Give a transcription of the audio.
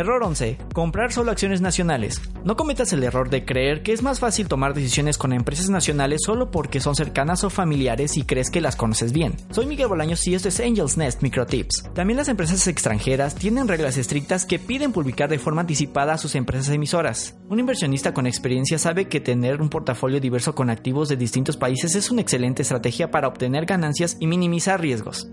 Error 11. Comprar solo acciones nacionales. No cometas el error de creer que es más fácil tomar decisiones con empresas nacionales solo porque son cercanas o familiares y crees que las conoces bien. Soy Miguel Bolaños y esto es Angels Nest Microtips. También las empresas extranjeras tienen reglas estrictas que piden publicar de forma anticipada a sus empresas emisoras. Un inversionista con experiencia sabe que tener un portafolio diverso con activos de distintos países es una excelente estrategia para obtener ganancias y minimizar riesgos.